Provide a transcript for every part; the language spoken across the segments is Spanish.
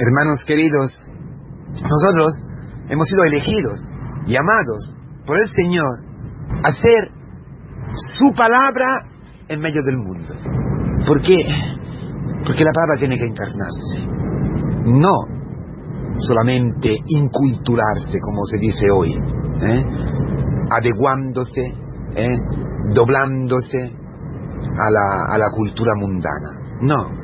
Hermanos queridos, nosotros hemos sido elegidos, llamados por el Señor a ser su palabra en medio del mundo. ¿Por qué? Porque la palabra tiene que encarnarse. No solamente inculturarse, como se dice hoy, ¿eh? adecuándose, ¿eh? doblándose a la, a la cultura mundana. No.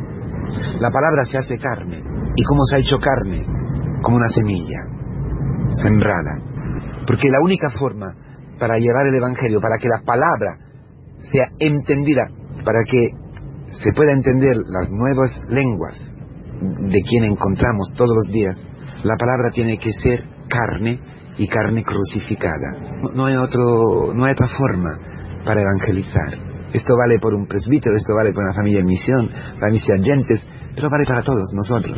La palabra se hace carne. ¿Y cómo se ha hecho carne? Como una semilla, sembrada. Porque la única forma para llevar el Evangelio, para que la palabra sea entendida, para que se pueda entender las nuevas lenguas de quien encontramos todos los días, la palabra tiene que ser carne y carne crucificada. No hay, otro, no hay otra forma para evangelizar. Esto vale por un presbítero, esto vale por una familia en misión, para mis agentes, pero vale para todos nosotros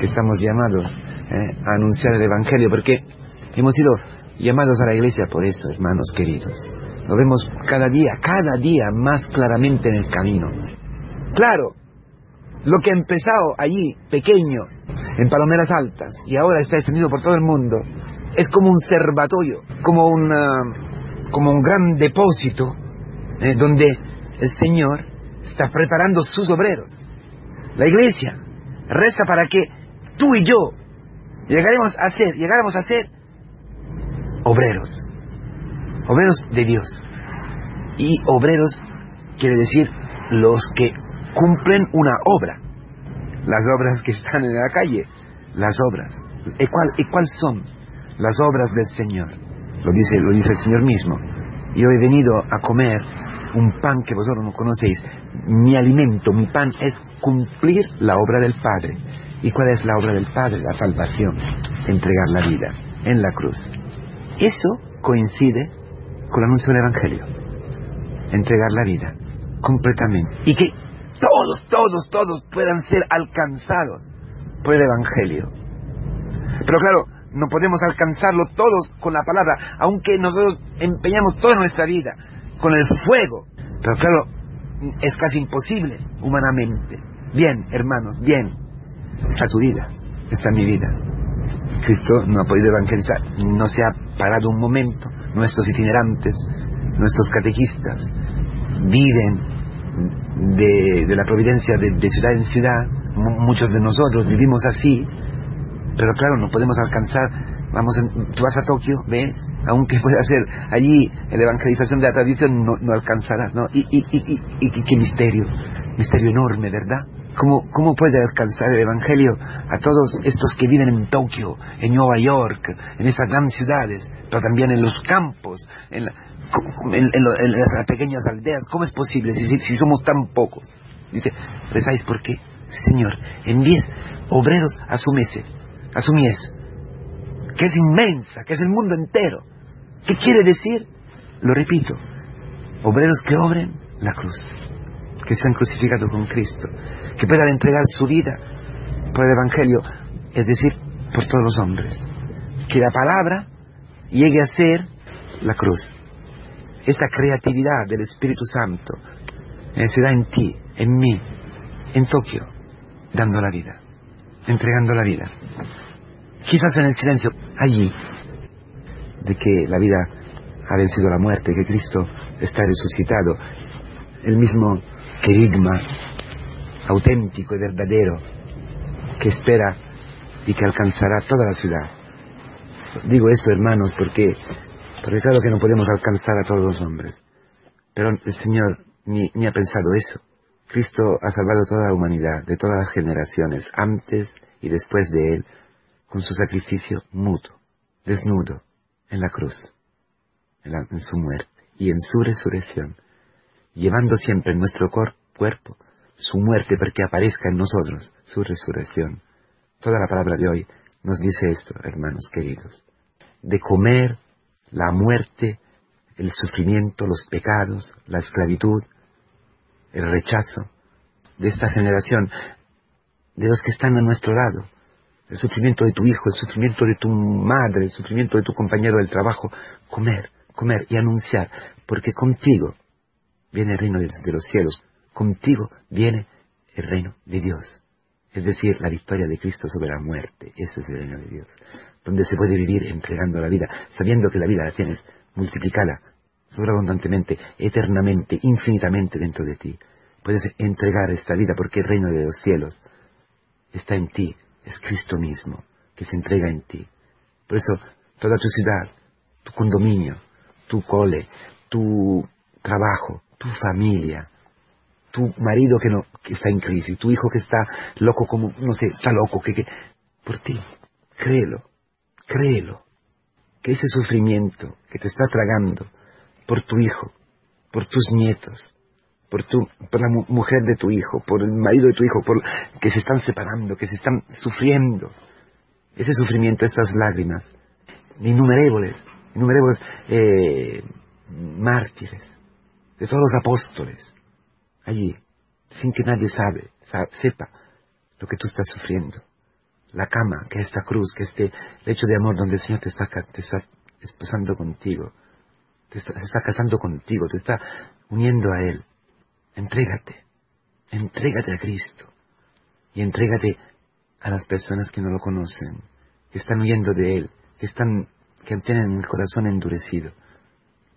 que estamos llamados eh, a anunciar el Evangelio, porque hemos sido llamados a la iglesia por eso, hermanos queridos. Lo vemos cada día, cada día más claramente en el camino. Claro, lo que ha empezado allí, pequeño, en Palomeras Altas, y ahora está extendido por todo el mundo, es como un servatorio, como, como un gran depósito, eh, donde el Señor está preparando sus obreros. La iglesia reza para que tú y yo llegaremos a ser, a ser obreros, obreros de Dios. Y obreros quiere decir los que cumplen una obra. Las obras que están en la calle, las obras. ¿Y, cuál, ¿Y cuáles son las obras del Señor? Lo dice, lo dice el Señor mismo. Yo he venido a comer un pan que vosotros no conocéis. Mi alimento, mi pan es cumplir la obra del Padre. ¿Y cuál es la obra del Padre? La salvación, entregar la vida en la cruz. Eso coincide con el anuncio del Evangelio. Entregar la vida completamente. Y que todos, todos, todos puedan ser alcanzados por el Evangelio. Pero claro, no podemos alcanzarlo todos con la palabra, aunque nosotros empeñamos toda nuestra vida con el fuego. Pero claro, es casi imposible humanamente. Bien, hermanos, bien. Está tu vida, está mi vida. Cristo no ha podido evangelizar, no se ha parado un momento. Nuestros itinerantes, nuestros catequistas viven de, la providencia de, ciudad en ciudad. muchos de nosotros vivimos así, pero claro, no podemos alcanzar. Vamos, tú vas a Tokio, ves, aunque pueda ser allí la evangelización de la tradición, no, no alcanzarás, ¿no? Y, y, y, y, qué misterio, misterio enorme, ¿verdad? ¿Cómo, ¿Cómo puede alcanzar el Evangelio a todos estos que viven en Tokio, en Nueva York, en esas grandes ciudades, pero también en los campos, en, las pequeñas aldeas? ¿Cómo es posible si, si, somos tan pocos? Dice, ¿sabéis por qué? Señor, envíes obreros a su mies, a su mies, que es inmensa, que es el mundo entero. ¿Qué quiere decir? Lo repito, obreros que obren la cruz, que se han crucificado con Cristo, que puedan entregar su vida por el Evangelio, es decir, por todos los hombres. Que la palabra llegue a ser la cruz. Esa creatividad del Espíritu Santo eh, se da en ti, en mí, en Tokio, dando la vida, entregando la vida. Quizás en el silencio, allí, de que la vida ha vencido la muerte, que Cristo está resucitado, el mismo querigma auténtico y verdadero que espera y que alcanzará toda la ciudad. Digo esto, hermanos, porque, porque claro que no podemos alcanzar a todos los hombres. Pero el Señor ni, ni ha pensado eso. Cristo ha salvado toda la humanidad, de todas las generaciones, antes y después de Él, con su sacrificio mutuo, desnudo, en la cruz, en, su muerte y en su resurrección, llevando siempre en nuestro cuerpo su muerte para que aparezca en nosotros su resurrección. Toda la palabra de hoy nos dice esto, hermanos queridos, de comer la muerte, el sufrimiento, los pecados, la esclavitud, el rechazo de esta generación, de los que están a nuestro lado, el sufrimiento de tu hijo, el sufrimiento de tu madre, el sufrimiento de tu compañero del trabajo, comer, comer y anunciar, porque contigo viene el reino de los cielos, contigo viene el reino de Dios. es decir, la victoria de Cristo sobre la muerte. Ese es el reino de Dios, donde se puede vivir entregando la vida, sabiendo que la vida la tienes multiplicada, sobreabundantemente, eternamente, infinitamente dentro de ti. Puedes entregar esta vida porque el reino de los cielos está en ti, es Cristo mismo que se entrega en ti. Por eso, toda tu ciudad, tu condominio, tu cole, tu trabajo, tu familia, tu marido que no que está en crisis, tu hijo que está loco como no sé, está loco que, que por ti, créelo, créelo que ese sufrimiento que te está tragando por tu hijo, por tus nietos, por tu por la mujer de tu hijo, por el marido de tu hijo, por que se están separando, que se están sufriendo, ese sufrimiento, esas lágrimas, innumerevole, innumerevoli eh, mártires, de todos los apóstoles, allí, sin que nadie sabe, sepa lo que tú estás sufriendo. La cama, que esta cruz, que este lecho de amor donde el Señor te está, te está esposando contigo, te se está casando contigo, te está uniendo a Él. Entrégate, entrégate a Cristo y entrégate a las personas que no lo conocen, que están huyendo de Él, que, están, que tienen el corazón endurecido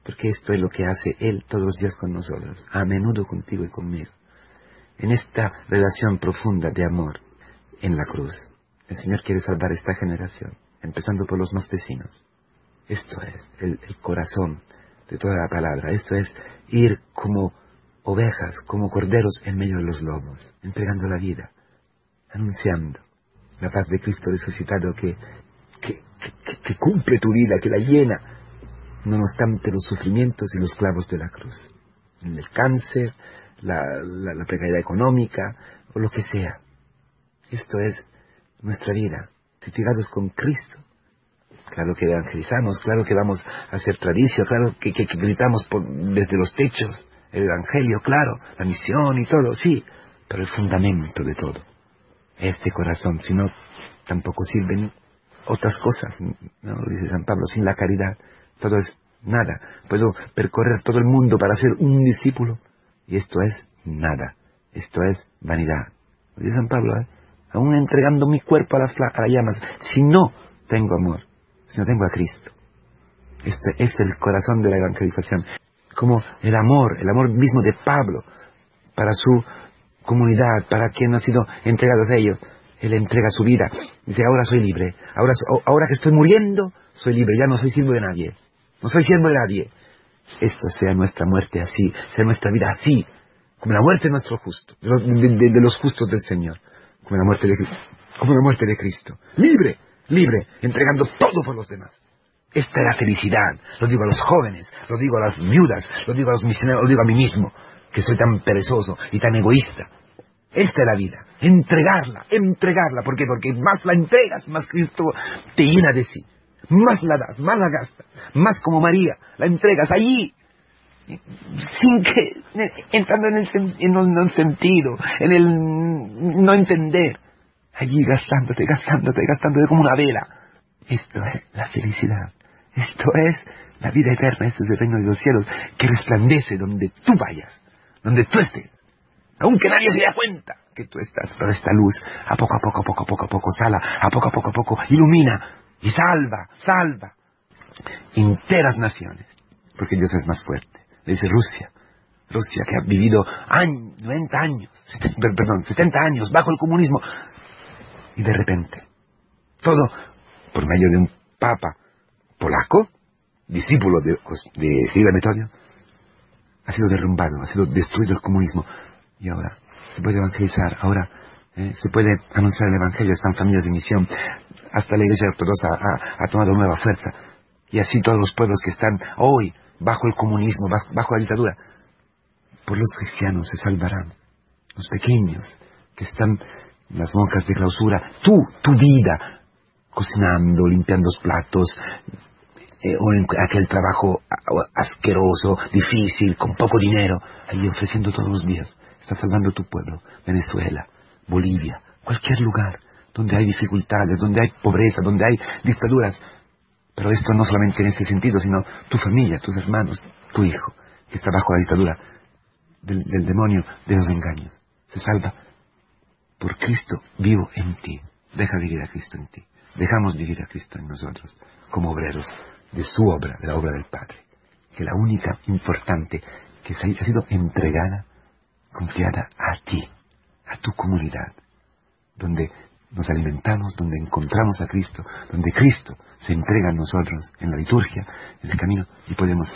porque esto es lo que hace Él todos los días con nosotros, a menudo contigo y conmigo, en esta relación profunda de amor en la cruz. El Señor quiere salvar esta generación, empezando por los más vecinos. Esto es el, el corazón de toda la palabra, esto es ir como ovejas, como corderos en medio de los lobos, entregando la vida, anunciando la paz de Cristo resucitado que, que, que, cumple tu vida, que la llena, no obstante los sufrimientos y los clavos de la cruz, el cáncer, la, la, precariedad económica o lo que sea. Esto es nuestra vida, titigados con Cristo. Claro que evangelizamos, claro que vamos a hacer tradición, claro que, que, gritamos por, desde los techos el Evangelio, claro, la misión y todo, sí, pero el fundamento de todo, este corazón, si no, tampoco sirven otras cosas, ¿no? dice San Pablo, sin la caridad todo es nada. Puedo percorrer todo el mundo para ser un discípulo y esto es nada. Esto es vanidad. Dice San Pablo, ¿eh? aún entregando mi cuerpo a las, llamas, si no tengo amor, si no tengo a Cristo. Este es el corazón de la evangelización. Como el amor, el amor mismo de Pablo para su comunidad, para quien ha sido entregado a ellos. Él entrega su vida. Dice, ahora soy libre. Ahora, ahora que estoy muriendo, soy libre. Ya no soy siervo de nadie. No soy siervo de nadie. Esto sea nuestra muerte así, sea nuestra vida así, como la muerte de nuestro justo, de los, justos del Señor, como la muerte de como la muerte de Cristo. Libre, libre, entregando todo por los demás. Esta es la felicidad. Lo digo a los jóvenes, lo digo a las viudas, lo digo a los misioneros, lo digo a mí mismo, que soy tan perezoso y tan egoísta. Esta es la vida. Entregarla, entregarla. ¿Por qué? Porque más la entregas, más Cristo te llena de sí más la das, más la gastas, más como María, la entregas allí, sin que, entrando en el, en sentido, en el no entender, allí gastándote, gastándote, gastándote como una vela. Esto es la felicidad, esto es la vida eterna, esto es el reino de los cielos, que resplandece donde tú vayas, donde tú estés, aunque nadie se dé cuenta que tú estás, pero esta luz a poco a poco, a poco a poco, a poco sala, a poco a poco a poco ilumina y salva, salva enteras naciones, porque Dios es más fuerte. dice Rusia, Rusia que ha vivido años, 90 años, perdón, 70 años bajo el comunismo, y de repente, todo por medio de un papa polaco, discípulo de, de Metodio, ha sido derrumbado, ha sido destruido el comunismo, y ahora se puede evangelizar, ahora eh, se puede anunciar el Evangelio, están familias de misión, hasta la Iglesia Ortodoxa ha, tomado nueva fuerza. Y así todos los pueblos que están hoy bajo el comunismo, bajo, la dictadura, por los cristianos se salvarán. Los pequeños que están las monjas de clausura, tú, tu vida, cocinando, limpiando los platos, eh, o en aquel trabajo asqueroso, difícil, con poco dinero, ahí ofreciendo todos los días. Está salvando tu pueblo, Venezuela, Bolivia, cualquier lugar donde hay dificultades, donde hay pobreza, donde hay dictaduras. Pero esto no solamente en ese sentido, sino tu familia, tus hermanos, tu hijo, que está bajo la dictadura del, demonio de los engaños. Se salva por Cristo vivo en ti. Deja vivir a Cristo en ti. Dejamos vivir a Cristo en nosotros como obreros de su obra, de la obra del Padre. Que la única importante que ha sido entregada, confiada a ti, a tu comunidad, donde nos alimentamos, donde encontramos a Cristo, donde Cristo se entrega a nosotros en la liturgia, en el camino, y podemos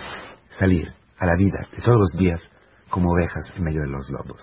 salir a la vida de todos los días como ovejas en medio de los lobos.